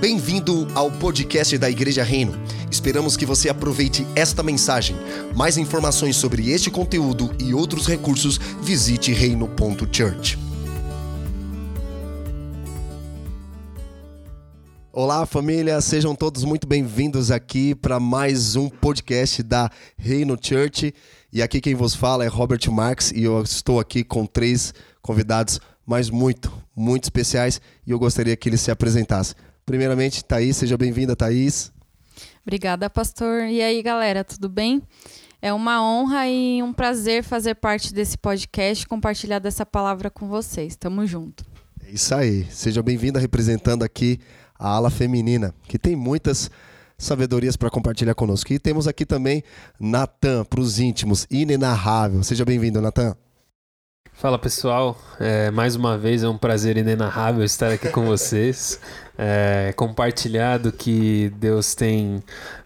Bem-vindo ao podcast da Igreja Reino. Esperamos que você aproveite esta mensagem. Mais informações sobre este conteúdo e outros recursos, visite reino.church. Olá, família, sejam todos muito bem-vindos aqui para mais um podcast da Reino Church. E aqui quem vos fala é Robert Marx e eu estou aqui com três convidados, mas muito, muito especiais e eu gostaria que eles se apresentassem. Primeiramente, Thaís, seja bem-vinda, Thaís. Obrigada, pastor. E aí, galera, tudo bem? É uma honra e um prazer fazer parte desse podcast, compartilhar dessa palavra com vocês. Tamo junto. É isso aí. Seja bem-vinda representando aqui a ala feminina, que tem muitas sabedorias para compartilhar conosco. E temos aqui também Natan, para os íntimos, inenarrável. Seja bem-vindo, Natan. Fala pessoal, é, mais uma vez é um prazer inenarrável estar aqui com vocês, é, compartilhar que Deus tem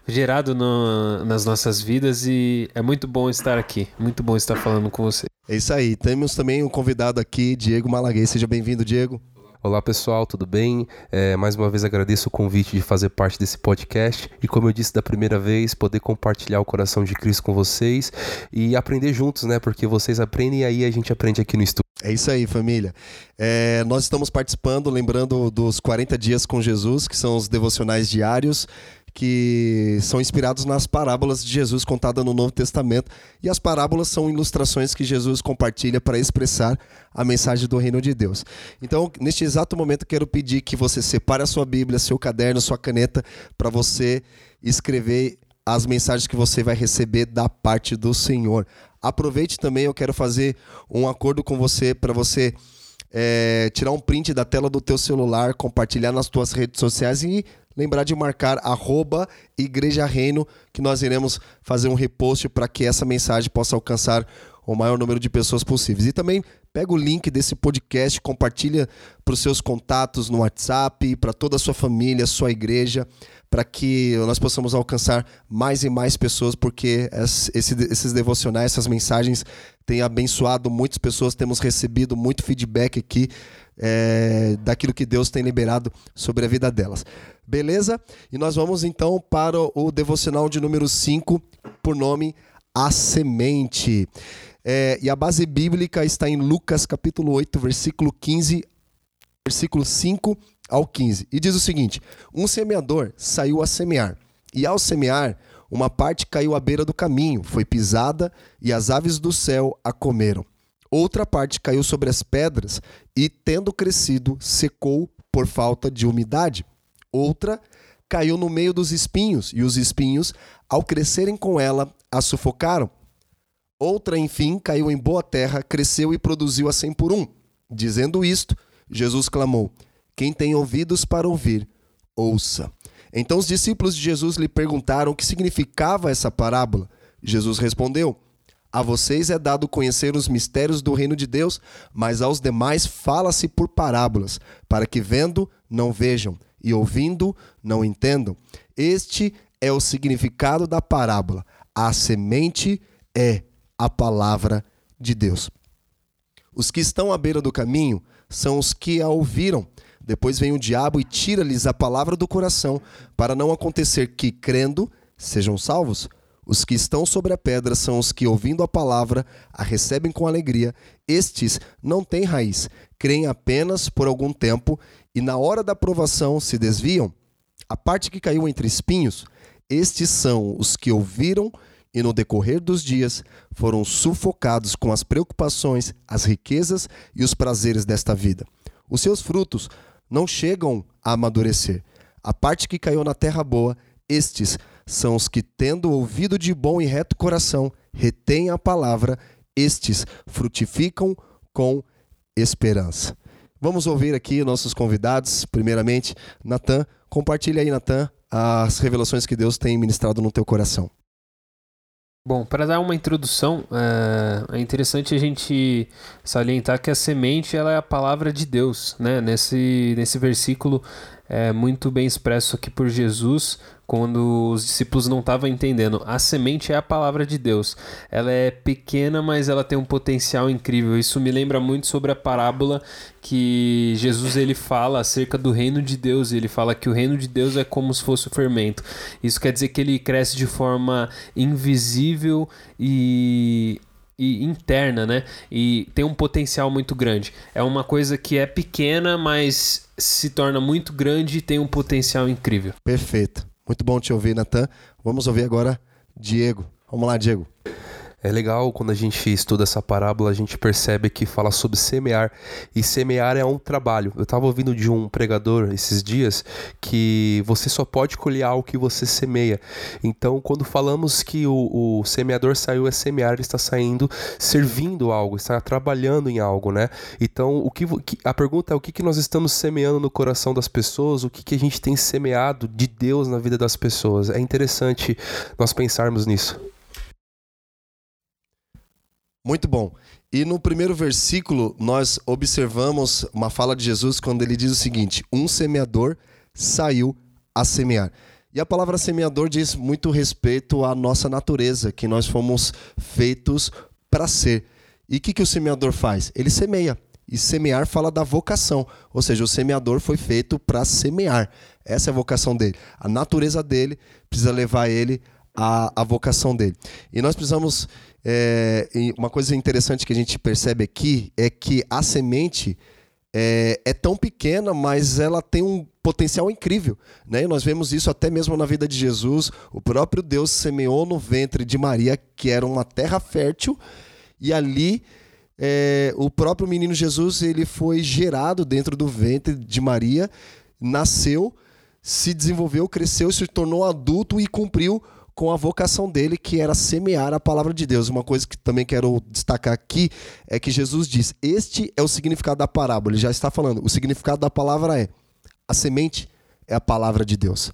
gerado no, nas nossas vidas e é muito bom estar aqui, muito bom estar falando com você. É isso aí, temos também um convidado aqui, Diego Malaguei, seja bem-vindo Diego. Olá pessoal, tudo bem? É, mais uma vez agradeço o convite de fazer parte desse podcast e, como eu disse da primeira vez, poder compartilhar o coração de Cristo com vocês e aprender juntos, né? Porque vocês aprendem e aí a gente aprende aqui no estúdio. É isso aí, família. É, nós estamos participando, lembrando dos 40 dias com Jesus, que são os devocionais diários que são inspirados nas parábolas de Jesus contadas no Novo Testamento. E as parábolas são ilustrações que Jesus compartilha para expressar a mensagem do reino de Deus. Então, neste exato momento, quero pedir que você separe a sua Bíblia, seu caderno, sua caneta, para você escrever as mensagens que você vai receber da parte do Senhor. Aproveite também, eu quero fazer um acordo com você para você é, tirar um print da tela do teu celular, compartilhar nas tuas redes sociais e lembrar de marcar arroba Igreja Reino, que nós iremos fazer um repost para que essa mensagem possa alcançar o maior número de pessoas possíveis. E também pega o link desse podcast, compartilha para os seus contatos no WhatsApp, para toda a sua família, sua igreja, para que nós possamos alcançar mais e mais pessoas, porque esse, esses devocionais, essas mensagens têm abençoado muitas pessoas, temos recebido muito feedback aqui é, daquilo que Deus tem liberado sobre a vida delas. Beleza? E nós vamos então para o devocional de número 5, por nome A Semente. É, e a base bíblica está em Lucas capítulo 8, versículo 15, versículo 5 ao 15. E diz o seguinte: Um semeador saiu a semear, e ao semear, uma parte caiu à beira do caminho, foi pisada, e as aves do céu a comeram. Outra parte caiu sobre as pedras, e, tendo crescido, secou por falta de umidade. Outra caiu no meio dos espinhos, e os espinhos, ao crescerem com ela, a sufocaram. Outra, enfim, caiu em boa terra, cresceu e produziu a cem por um. Dizendo isto, Jesus clamou: Quem tem ouvidos para ouvir, ouça. Então os discípulos de Jesus lhe perguntaram o que significava essa parábola. Jesus respondeu: A vocês é dado conhecer os mistérios do reino de Deus, mas aos demais fala-se por parábolas, para que vendo não vejam e ouvindo não entendam. Este é o significado da parábola. A semente é a palavra de Deus. Os que estão à beira do caminho são os que a ouviram. Depois vem o diabo e tira-lhes a palavra do coração, para não acontecer que, crendo, sejam salvos. Os que estão sobre a pedra são os que, ouvindo a palavra, a recebem com alegria. Estes não têm raiz, creem apenas por algum tempo e, na hora da provação, se desviam. A parte que caiu entre espinhos, estes são os que ouviram e no decorrer dos dias foram sufocados com as preocupações, as riquezas e os prazeres desta vida. Os seus frutos não chegam a amadurecer. A parte que caiu na terra boa, estes são os que, tendo ouvido de bom e reto coração, retêm a palavra, estes frutificam com esperança. Vamos ouvir aqui nossos convidados. Primeiramente, Natan, compartilha aí, Natan, as revelações que Deus tem ministrado no teu coração. Bom, para dar uma introdução, é, é interessante a gente salientar que a semente ela é a palavra de Deus, né? Nesse, nesse versículo é, muito bem expresso aqui por Jesus quando os discípulos não estavam entendendo. A semente é a palavra de Deus. Ela é pequena, mas ela tem um potencial incrível. Isso me lembra muito sobre a parábola que Jesus ele fala acerca do reino de Deus. Ele fala que o reino de Deus é como se fosse o fermento. Isso quer dizer que ele cresce de forma invisível e e interna, né? E tem um potencial muito grande. É uma coisa que é pequena, mas se torna muito grande e tem um potencial incrível. Perfeito. Muito bom te ouvir, Natan. Vamos ouvir agora Diego. Vamos lá, Diego. É legal quando a gente estuda essa parábola, a gente percebe que fala sobre semear. E semear é um trabalho. Eu estava ouvindo de um pregador esses dias que você só pode colher algo que você semeia. Então, quando falamos que o, o semeador saiu a semear, ele está saindo servindo algo, está trabalhando em algo, né? Então, o que, a pergunta é o que, que nós estamos semeando no coração das pessoas, o que, que a gente tem semeado de Deus na vida das pessoas. É interessante nós pensarmos nisso. Muito bom. E no primeiro versículo, nós observamos uma fala de Jesus quando ele diz o seguinte: Um semeador saiu a semear. E a palavra semeador diz muito respeito à nossa natureza, que nós fomos feitos para ser. E o que, que o semeador faz? Ele semeia. E semear fala da vocação, ou seja, o semeador foi feito para semear. Essa é a vocação dele. A natureza dele precisa levar ele à, à vocação dele. E nós precisamos é, uma coisa interessante que a gente percebe aqui é que a semente é, é, tão pequena, mas ela tem um potencial incrível. Né? E nós vemos isso até mesmo na vida de Jesus. O próprio Deus semeou no ventre de Maria, que era uma terra fértil, e ali é, o próprio menino Jesus ele foi gerado dentro do ventre de Maria, nasceu, se desenvolveu, cresceu, se tornou adulto e cumpriu com a vocação dele, que era semear a palavra de Deus. Uma coisa que também quero destacar aqui é que Jesus diz: Este é o significado da parábola. Ele já está falando. O significado da palavra é: a semente é a palavra de Deus.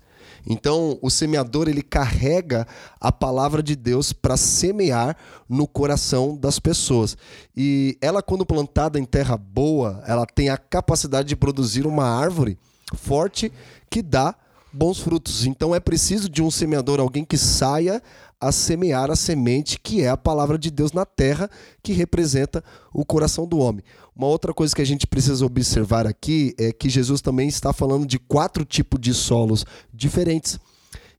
Então, o semeador ele carrega a palavra de Deus para semear no coração das pessoas. E ela, quando plantada em terra boa, ela tem a capacidade de produzir uma árvore forte que dá bons frutos. Então é preciso de um semeador, alguém que saia a semear a semente que é a palavra de Deus na terra, que representa o coração do homem. Uma outra coisa que a gente precisa observar aqui é que Jesus também está falando de quatro tipos de solos diferentes.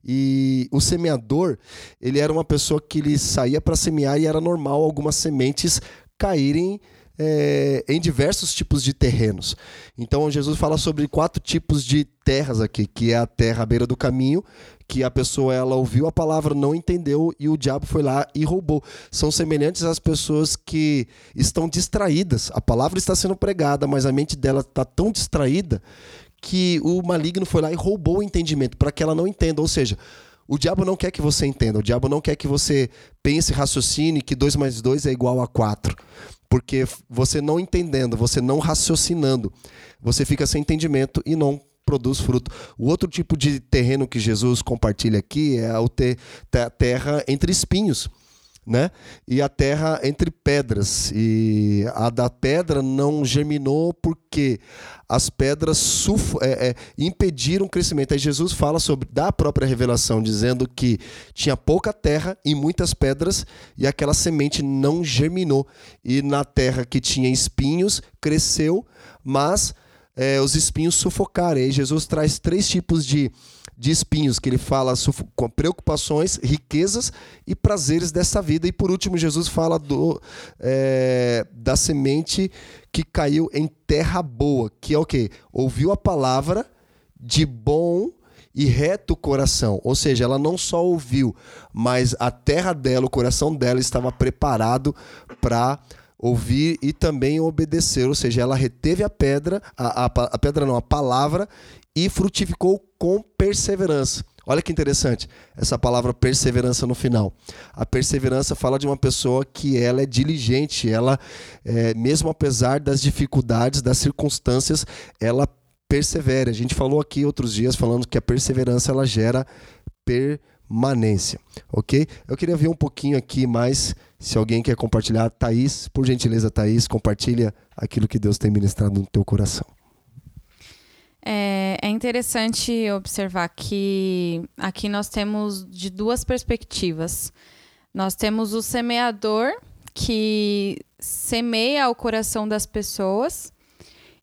E o semeador, ele era uma pessoa que ele saía para semear e era normal algumas sementes caírem é, em diversos tipos de terrenos. Então Jesus fala sobre quatro tipos de terras aqui, que é a terra à beira do caminho, que a pessoa ela ouviu a palavra, não entendeu e o diabo foi lá e roubou. São semelhantes às pessoas que estão distraídas. A palavra está sendo pregada, mas a mente dela está tão distraída que o maligno foi lá e roubou o entendimento para que ela não entenda. Ou seja, o diabo não quer que você entenda, o diabo não quer que você pense, raciocine que 2 mais 2 é igual a 4. Porque você não entendendo, você não raciocinando, você fica sem entendimento e não produz fruto. O outro tipo de terreno que Jesus compartilha aqui é o ter, terra entre espinhos né? E a terra entre pedras. E a da pedra não germinou porque as pedras é, é, impediram o crescimento. Aí Jesus fala sobre da própria revelação, dizendo que tinha pouca terra e muitas pedras, e aquela semente não germinou. E na terra que tinha espinhos, cresceu, mas é, os espinhos sufocaram. E aí Jesus traz três tipos de de espinhos, que ele fala com preocupações, riquezas e prazeres dessa vida. E por último, Jesus fala do, é, da semente que caiu em terra boa, que é o que? Ouviu a palavra de bom e reto coração. Ou seja, ela não só ouviu, mas a terra dela, o coração dela estava preparado para ouvir e também obedecer. Ou seja, ela reteve a pedra, a, a, a pedra não, a palavra e frutificou com perseverança. Olha que interessante essa palavra perseverança no final. A perseverança fala de uma pessoa que ela é diligente, ela, é, mesmo apesar das dificuldades, das circunstâncias, ela persevera. A gente falou aqui outros dias falando que a perseverança ela gera permanência, ok? Eu queria ver um pouquinho aqui mais, se alguém quer compartilhar, Thaís, por gentileza, Thaís, compartilha aquilo que Deus tem ministrado no teu coração. É, é interessante observar que aqui nós temos de duas perspectivas. Nós temos o semeador que semeia o coração das pessoas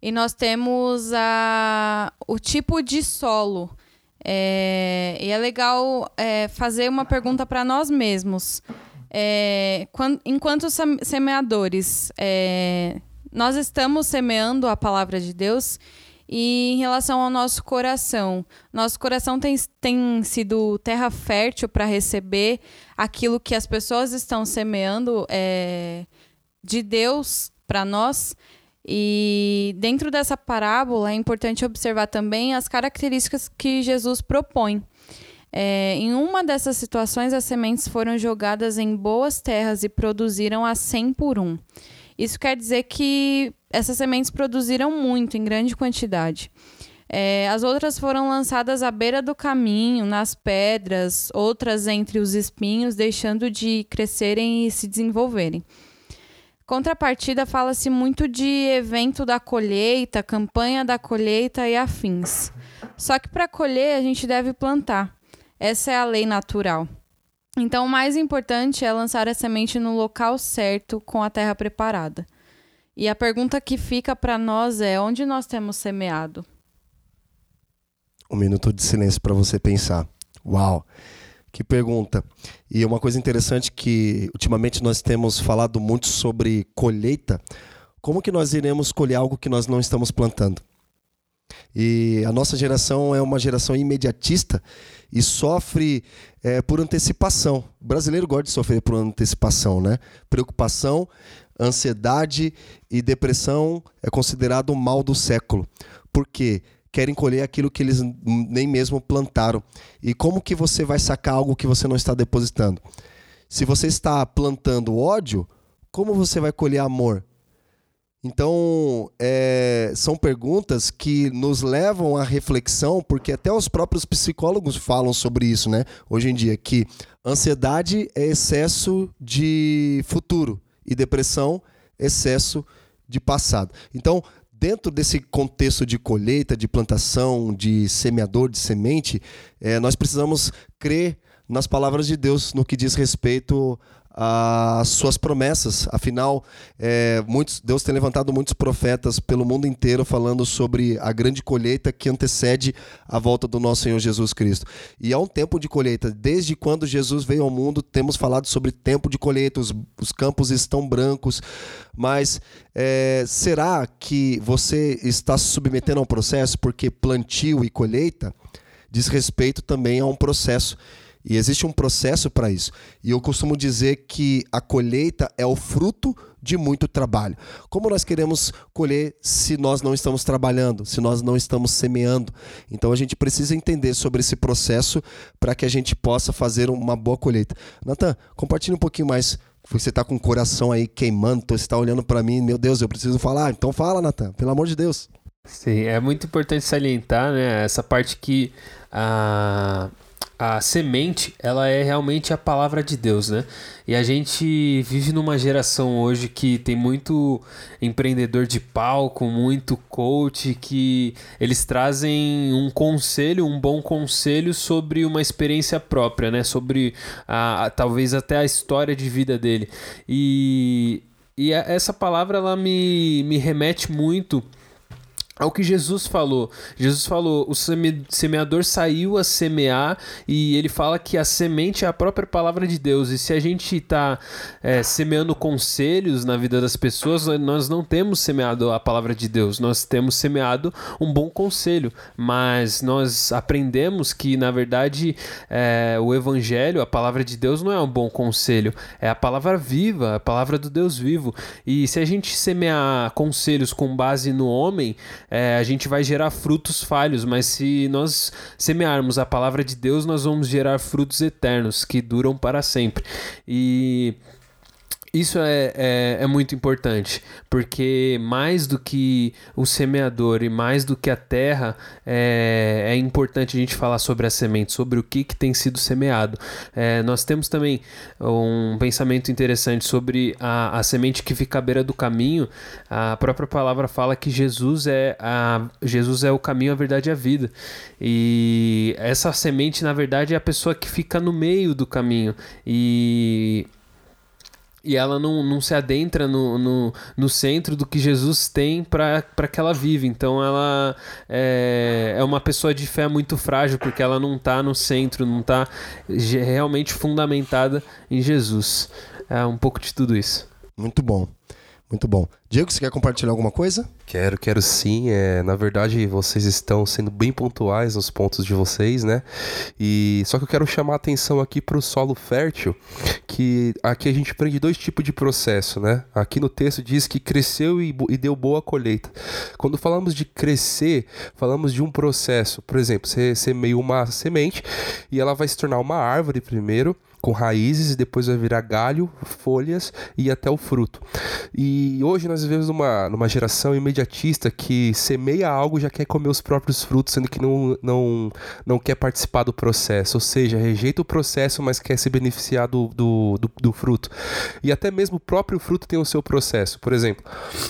e nós temos a, o tipo de solo. É, e é legal é, fazer uma pergunta para nós mesmos. É, quando, enquanto semeadores, é, nós estamos semeando a palavra de Deus e em relação ao nosso coração, nosso coração tem, tem sido terra fértil para receber aquilo que as pessoas estão semeando é, de Deus para nós. E dentro dessa parábola é importante observar também as características que Jesus propõe. É, em uma dessas situações, as sementes foram jogadas em boas terras e produziram a 100 por um. Isso quer dizer que essas sementes produziram muito, em grande quantidade. É, as outras foram lançadas à beira do caminho, nas pedras, outras entre os espinhos, deixando de crescerem e se desenvolverem. Contrapartida, fala-se muito de evento da colheita, campanha da colheita e afins. Só que para colher, a gente deve plantar. Essa é a lei natural. Então, o mais importante é lançar a semente no local certo, com a terra preparada. E a pergunta que fica para nós é: onde nós temos semeado? Um minuto de silêncio para você pensar. Uau! Que pergunta. E uma coisa interessante que ultimamente nós temos falado muito sobre colheita. Como que nós iremos colher algo que nós não estamos plantando? E a nossa geração é uma geração imediatista e sofre é, por antecipação. O brasileiro gosta de sofrer por antecipação, né? Preocupação, ansiedade e depressão é considerado o mal do século. Porque querem colher aquilo que eles nem mesmo plantaram. E como que você vai sacar algo que você não está depositando? Se você está plantando ódio, como você vai colher amor? Então, é, são perguntas que nos levam à reflexão, porque até os próprios psicólogos falam sobre isso, né? Hoje em dia, que ansiedade é excesso de futuro e depressão, excesso de passado. Então, dentro desse contexto de colheita, de plantação, de semeador, de semente, é, nós precisamos crer nas palavras de Deus no que diz respeito as suas promessas. Afinal, é, muitos, Deus tem levantado muitos profetas pelo mundo inteiro falando sobre a grande colheita que antecede a volta do nosso Senhor Jesus Cristo. E há um tempo de colheita. Desde quando Jesus veio ao mundo, temos falado sobre tempo de colheita. Os, os campos estão brancos. Mas é, será que você está se submetendo a um processo porque plantio e colheita diz respeito também a um processo? E existe um processo para isso. E eu costumo dizer que a colheita é o fruto de muito trabalho. Como nós queremos colher se nós não estamos trabalhando, se nós não estamos semeando? Então a gente precisa entender sobre esse processo para que a gente possa fazer uma boa colheita. Natan, compartilhe um pouquinho mais. Você está com o coração aí queimando, você está olhando para mim, meu Deus, eu preciso falar. Então fala, Natan, pelo amor de Deus. Sim, é muito importante salientar, né, essa parte que a a semente, ela é realmente a palavra de Deus, né? E a gente vive numa geração hoje que tem muito empreendedor de palco, muito coach, que eles trazem um conselho, um bom conselho sobre uma experiência própria, né? Sobre a, a talvez até a história de vida dele. E, e essa palavra, ela me, me remete muito ao que Jesus falou. Jesus falou: o semeador saiu a semear e ele fala que a semente é a própria palavra de Deus. E se a gente está é, semeando conselhos na vida das pessoas, nós não temos semeado a palavra de Deus, nós temos semeado um bom conselho. Mas nós aprendemos que, na verdade, é, o evangelho, a palavra de Deus, não é um bom conselho, é a palavra viva, a palavra do Deus vivo. E se a gente semear conselhos com base no homem, é, a gente vai gerar frutos falhos, mas se nós semearmos a palavra de Deus, nós vamos gerar frutos eternos que duram para sempre. E Isso é, é, é, muito importante, porque mais do que o semeador e mais do que a terra, é, é importante a gente falar sobre a semente, sobre o que, que tem sido semeado. É, nós temos também um pensamento interessante sobre a, a semente que fica à beira do caminho. A própria palavra fala que Jesus é, a, Jesus é o caminho, a verdade e a vida. E essa semente, na verdade, é a pessoa que fica no meio do caminho. E e ela não, não se adentra no, no, no centro do que Jesus tem para que ela vive. Então ela é, é uma pessoa de fé muito frágil, porque ela não está no centro, não está realmente fundamentada em Jesus. É um pouco de tudo isso. Muito bom. Muito bom. Diego, você quer compartilhar alguma coisa? Quero, quero sim. É, na verdade, vocês estão sendo bem pontuais nos pontos de vocês, né? E só que eu quero chamar a atenção aqui para o solo fértil, que aqui a gente aprende dois tipos de processo, né? Aqui no texto diz que cresceu e, e deu boa colheita. Quando falamos de crescer, falamos de um processo. Por exemplo, você semeia uma semente e ela vai se tornar uma árvore primeiro com raízes e depois vai virar galho, folhas e até o fruto. E hoje nós vivemos numa, numa geração imediatista que semeia algo já quer comer os próprios frutos, sendo que não, não, não quer participar do processo, ou seja, rejeita o processo, mas quer se beneficiar do, do, do, do fruto. E até mesmo o próprio fruto tem o seu processo. Por exemplo,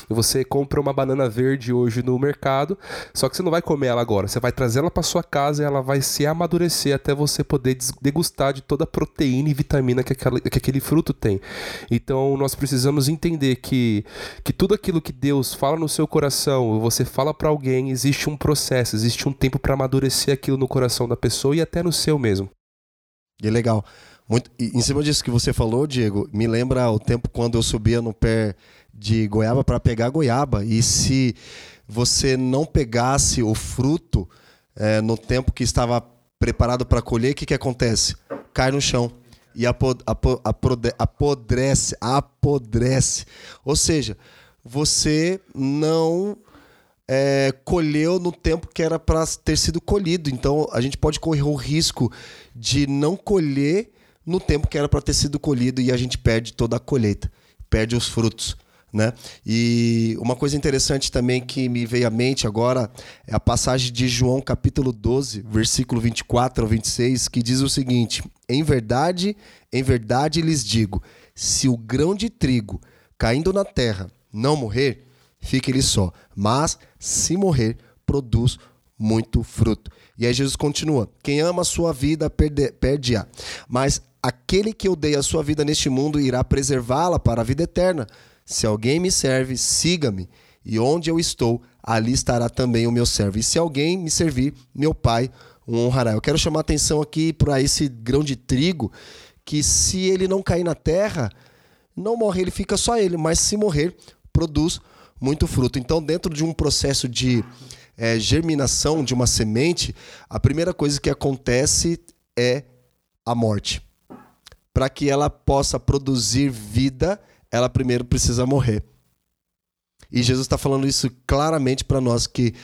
você compra uma banana verde hoje no mercado, só que você não vai comer ela agora, você vai trazer ela para sua casa e ela vai se amadurecer até você poder degustar de toda a proteína proteína e vitamina que, aquela, que aquele fruto tem. Então nós precisamos entender que, que tudo aquilo que Deus fala no seu coração, você fala para alguém, existe um processo, existe um tempo para amadurecer aquilo no coração da pessoa e até no seu mesmo. E é legal. Muito, em cima disso que você falou, Diego, me lembra o tempo quando eu subia no pé de goiaba para pegar goiaba. E se você não pegasse o fruto é, no tempo que estava preparado para colher, o que, que acontece? Cai no chão e apod, apod, apodrece, apodrece. Ou seja, você não é, colheu no tempo que era para ter sido colhido. Então a gente pode correr o risco de não colher no tempo que era para ter sido colhido e a gente perde toda a colheita, perde os frutos. Né? E uma coisa interessante também que me veio à mente agora é a passagem de João capítulo 12, versículo 24 ao 26, que diz o seguinte: Em verdade, em verdade lhes digo, se o grão de trigo caindo na terra não morrer, fica ele só, mas se morrer, produz muito fruto. E aí Jesus continua: Quem ama a sua vida perde-a, mas aquele que odeia a sua vida neste mundo irá preservá-la para a vida eterna. Se alguém me serve, siga-me, e onde eu estou, ali estará também o meu servo. E se alguém me servir, meu Pai o honrará. Eu quero chamar atenção aqui para esse grão de trigo, que se ele não cair na terra, não morre, ele fica só ele, mas se morrer, produz muito fruto. Então, dentro de um processo de é, germinação de uma semente, a primeira coisa que acontece é a morte. Para que ela possa produzir vida, ela primeiro precisa morrer. E Jesus está falando isso claramente para nós que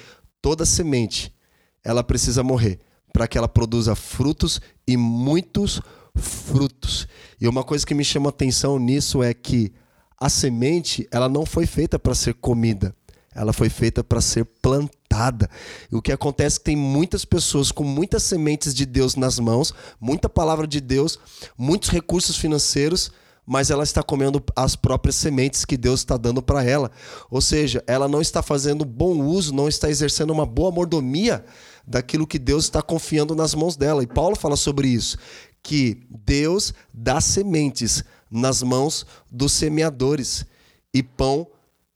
toda semente ela precisa morrer para que ela produza frutos e muitos frutos. E uma coisa que me chama atenção nisso é que a semente ela não foi feita para ser comida, ela foi feita para ser plantada. E o que acontece é que tem muitas pessoas com muitas sementes de Deus nas mãos, muita palavra de Deus, muitos recursos financeiros mas ela está comendo as próprias sementes que Deus está dando para ela. Ou seja, ela não está fazendo bom uso, não está exercendo uma boa mordomia daquilo que Deus está confiando nas mãos dela. E Paulo fala sobre isso, que Deus dá sementes nas mãos dos semeadores e pão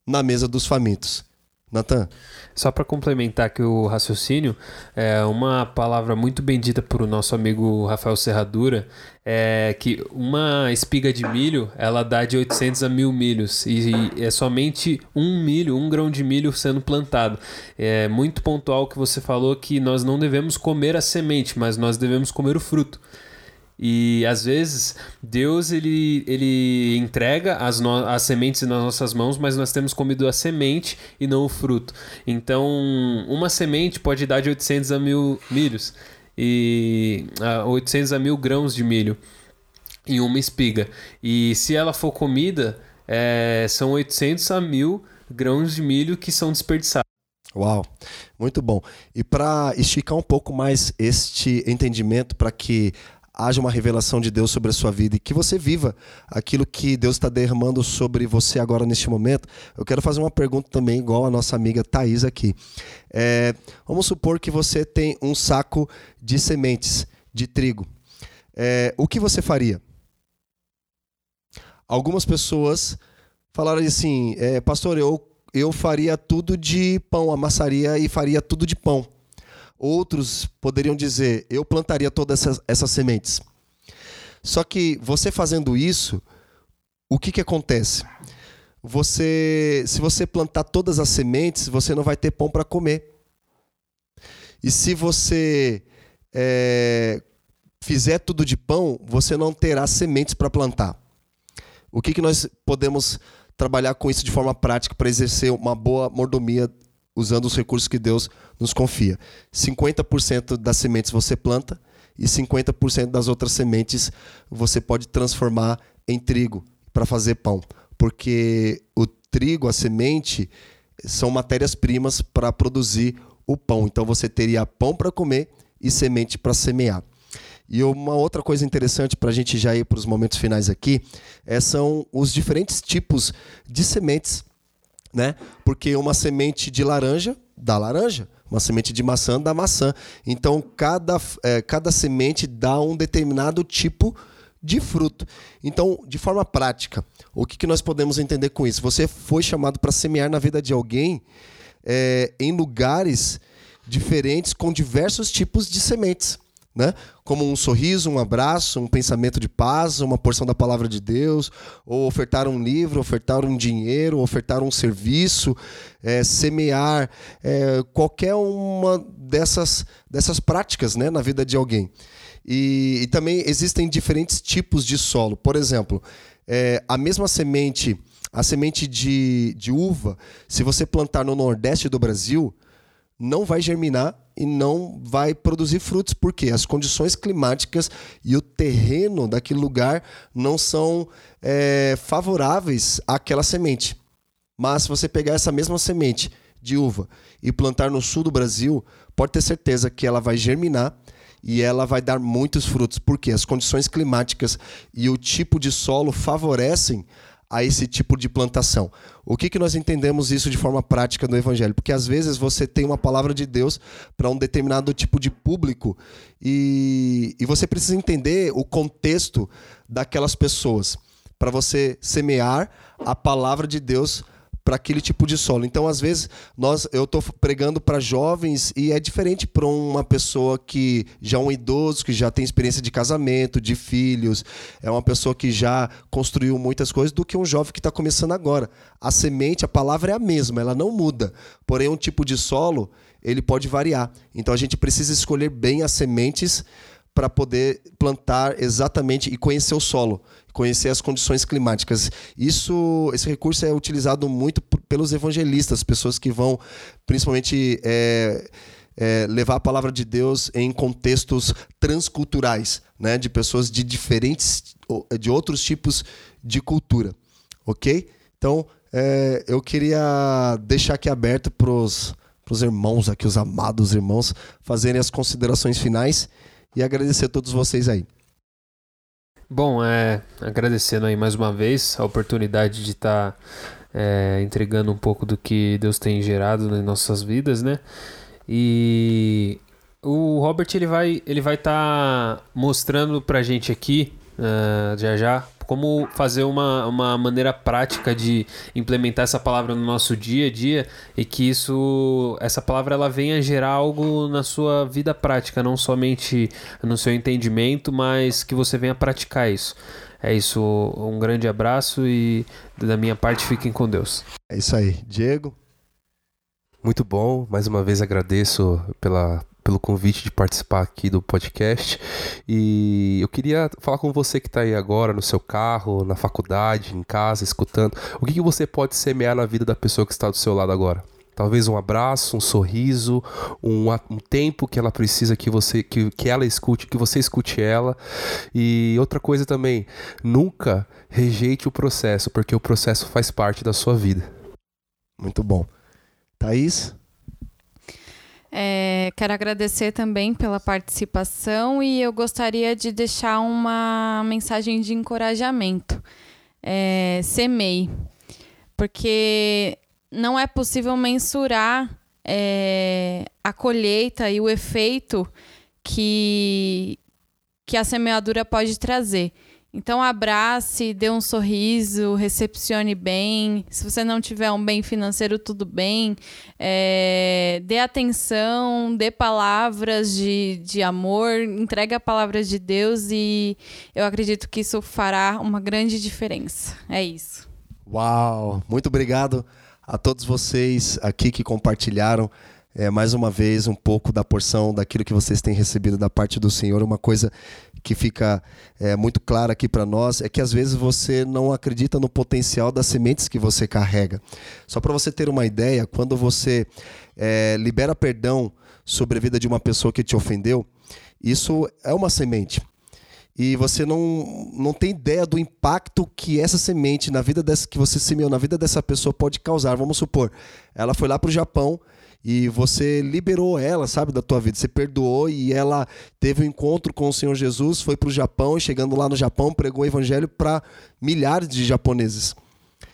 na mesa dos famintos. Natan. Só para complementar aqui o raciocínio, é uma palavra muito bendita por o nosso amigo Rafael Serradura é que uma espiga de milho ela dá de 800 a 1000 milhos e é somente um milho, um grão de milho sendo plantado. É muito pontual que você falou que nós não devemos comer a semente, mas nós devemos comer o fruto. E às vezes Deus ele, ele entrega as, no, as sementes nas nossas mãos, mas nós temos comido a semente e não o fruto. Então, uma semente pode dar de 800 a mil milhos e a 800 a mil grãos de milho. em uma espiga. E se ela for comida, é, são 800 a 1000 grãos de milho que são desperdiçados. Uau, muito bom. E para esticar um pouco mais este entendimento, para que haja uma revelação de Deus sobre a sua vida e que você viva aquilo que Deus está derramando sobre você agora neste momento, eu quero fazer uma pergunta também, igual a nossa amiga Thais aqui. É, vamos supor que você tem um saco de sementes de trigo. É, o que você faria? Algumas pessoas falaram assim, é, pastor, eu, eu faria tudo de pão, amassaria e faria tudo de pão. Outros poderiam dizer, eu plantaria todas essas, essas sementes. Só que você fazendo isso, o que, que acontece? Você, se você plantar todas as sementes, você não vai ter pão para comer. E se você é, fizer tudo de pão, você não terá sementes para plantar. O que, que nós podemos trabalhar com isso de forma prática para exercer uma boa mordomia usando os recursos que Deus nos confia? 50% das sementes você planta e 50% das outras sementes você pode transformar em trigo para fazer pão. Porque o trigo, a semente, são matérias-primas para produzir o pão. Então você teria pão para comer e semente para semear. E uma outra coisa interessante para a gente já ir para os momentos finais aqui é, são os diferentes tipos de sementes, né? Porque uma semente de laranja dá laranja, uma semente de maçã dá maçã. Então cada, é, cada semente dá um determinado tipo de fruto. Então, de forma prática, o que, que nós podemos entender com isso? Você foi chamado para semear na vida de alguém é, em lugares diferentes com diversos tipos de sementes né? Como um sorriso, um abraço, um pensamento de paz, uma porção da palavra de Deus, ou ofertar um livro, ofertar um dinheiro, ofertar um serviço, é, semear, é, qualquer uma dessas, dessas práticas né, na vida de alguém. E, e também existem diferentes tipos de solo. Por exemplo, é, a mesma semente, a semente de, de uva, se você plantar no Nordeste do Brasil, não vai germinar e não vai produzir frutos, porque as condições climáticas e o terreno daquele lugar não são é, favoráveis àquela semente. Mas se você pegar essa mesma semente de uva e plantar no sul do Brasil, pode ter certeza que ela vai germinar e ela vai dar muitos frutos, porque as condições climáticas e o tipo de solo favorecem a esse tipo de plantação. O que, que nós entendemos isso de forma prática no Evangelho? Porque às vezes você tem uma palavra de Deus para um determinado tipo de público e, e você precisa entender o contexto daquelas pessoas para você semear a palavra de Deus para aquele tipo de solo. Então, às vezes, nós eu estou pregando para jovens e é diferente para uma pessoa que já é um idoso, que já tem experiência de casamento, de filhos, é uma pessoa que já construiu muitas coisas, do que um jovem que está começando agora. A semente, a palavra é a mesma, ela não muda. Porém, um tipo de solo ele pode variar. Então, a gente precisa escolher bem as sementes para poder plantar exatamente e conhecer o solo, conhecer as condições climáticas. Isso, esse recurso é utilizado muito pelos evangelistas, pessoas que vão, principalmente, é, é, levar a palavra de Deus em contextos transculturais, né, de pessoas de diferentes, de outros tipos de cultura, ok? Então, é, eu queria deixar aqui aberto para os irmãos aqui, os amados irmãos, fazerem as considerações finais e agradecer a todos vocês aí. Bom, é, agradecendo aí mais uma vez a oportunidade de estar tá, é, entregando um pouco do que Deus tem gerado nas nossas vidas, né? E o Robert ele vai ele vai estar tá mostrando pra gente aqui uh, já já como fazer uma, uma maneira prática de implementar essa palavra no nosso dia a dia e que isso essa palavra ela venha gerar algo na sua vida prática, não somente no seu entendimento, mas que você venha praticar isso. É isso, um grande abraço e da minha parte fiquem com Deus. É isso aí, Diego. Muito bom, mais uma vez agradeço pela pelo convite de participar aqui do podcast. E eu queria falar com você que está aí agora no seu carro, na faculdade, em casa, escutando. O que, que você pode semear na vida da pessoa que está do seu lado agora? Talvez um abraço, um sorriso, um, um tempo que ela precisa que você que, que ela escute, que você escute ela. E outra coisa também, nunca rejeite o processo, porque o processo faz parte da sua vida. Muito bom. Thaís? É, quero agradecer também pela participação e eu gostaria de deixar uma mensagem de encorajamento. É, semei, porque não é possível mensurar é, a colheita e o efeito que, que a semeadura pode trazer. Então abrace, dê um sorriso, recepcione bem. Se você não tiver um bem financeiro, tudo bem. É, dê atenção, dê palavras de, de amor, entregue a palavra de Deus e eu acredito que isso fará uma grande diferença. É isso. Uau! Muito obrigado a todos vocês aqui que compartilharam é, mais uma vez um pouco da porção daquilo que vocês têm recebido da parte do Senhor. Uma coisa que fica é, muito clara aqui para nós é que às vezes você não acredita no potencial das sementes que você carrega. Só para você ter uma ideia, quando você é, libera perdão sobre a vida de uma pessoa que te ofendeu, isso é uma semente e você não, não tem ideia do impacto que essa semente na vida dessa que você semeou na vida dessa pessoa pode causar. Vamos supor, ela foi lá para o Japão e você liberou ela, sabe, da tua vida. Você perdoou e ela teve um encontro com o Senhor Jesus, foi para o Japão e chegando lá no Japão pregou o evangelho para milhares de japoneses.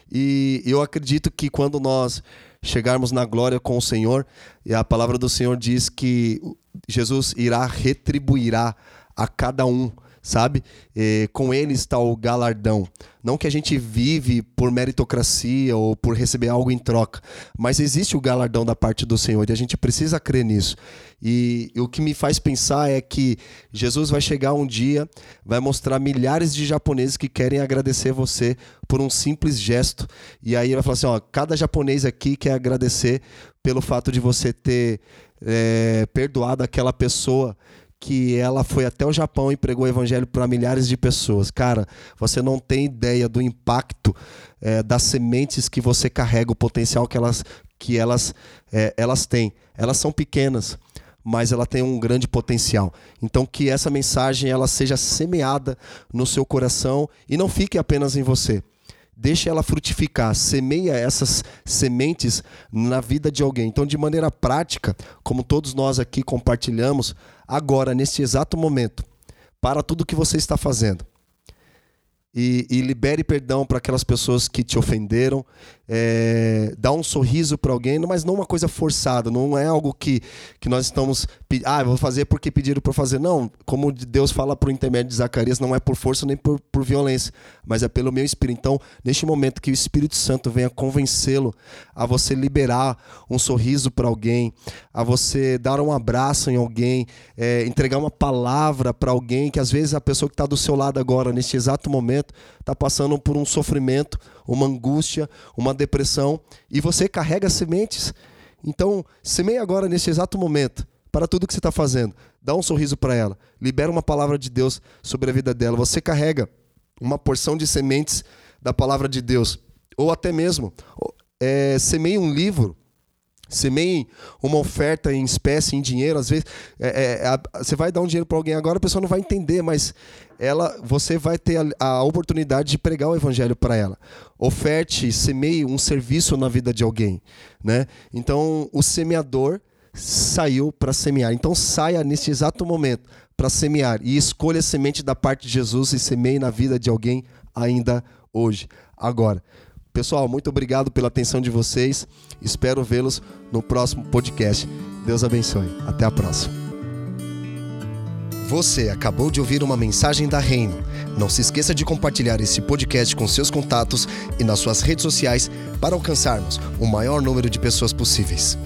E eu acredito que quando nós chegarmos na glória com o Senhor, e a palavra do Senhor diz que Jesus irá retribuirá a cada um sabe? E com ele está o galardão. Não que a gente vive por meritocracia ou por receber algo em troca, mas existe o galardão da parte do Senhor e a gente precisa crer nisso. E, e o que me faz pensar é que Jesus vai chegar um dia, vai mostrar milhares de japoneses que querem agradecer você por um simples gesto. E aí ele vai falar assim: ó, cada japonês aqui quer agradecer pelo fato de você ter é, perdoado aquela pessoa que ela foi até o Japão e pregou o evangelho para milhares de pessoas. Cara, você não tem ideia do impacto é, das sementes que você carrega, o potencial que elas, que elas, é, elas têm. Elas são pequenas, mas ela tem um grande potencial. Então que essa mensagem ela seja semeada no seu coração e não fique apenas em você deixe ela frutificar, semeia essas sementes na vida de alguém. Então, de maneira prática, como todos nós aqui compartilhamos, agora, neste exato momento, para tudo que você está fazendo e, e libere perdão para aquelas pessoas que te ofenderam. É, dá um sorriso para alguém, mas não uma coisa forçada, não é algo que, que nós estamos. Ah, vou fazer porque pediram para fazer. Não, como Deus fala por intermédio de Zacarias, não é por força nem por, por violência, mas é pelo meu espírito. Então, neste momento que o Espírito Santo venha convencê-lo a você liberar um sorriso para alguém, a você dar um abraço em alguém, é, entregar uma palavra para alguém, que às vezes a pessoa que está do seu lado agora, neste exato momento está passando por um sofrimento, uma angústia, uma depressão, e você carrega sementes. Então, semeie agora nesse exato momento para tudo que você está fazendo. Dá um sorriso para ela. Libera uma palavra de Deus sobre a vida dela. Você carrega uma porção de sementes da palavra de Deus. Ou até mesmo, é, semeie um livro Semeiem uma oferta em espécie, em dinheiro. Às vezes, é, é, a, você vai dar um dinheiro para alguém agora, a pessoa não vai entender, mas ela, você vai ter a, a oportunidade de pregar o evangelho para ela. Oferte, semeie um serviço na vida de alguém. Né? Então, o semeador saiu para semear. Então, saia neste exato momento para semear e escolha a semente da parte de Jesus e semeie na vida de alguém ainda hoje, agora. Pessoal, muito obrigado pela atenção de vocês. Espero vê-los no próximo podcast. Deus abençoe. Até a próxima. Você acabou de ouvir uma mensagem da Reino. Não se esqueça de compartilhar esse podcast com seus contatos e nas suas redes sociais para alcançarmos o maior número de pessoas possíveis.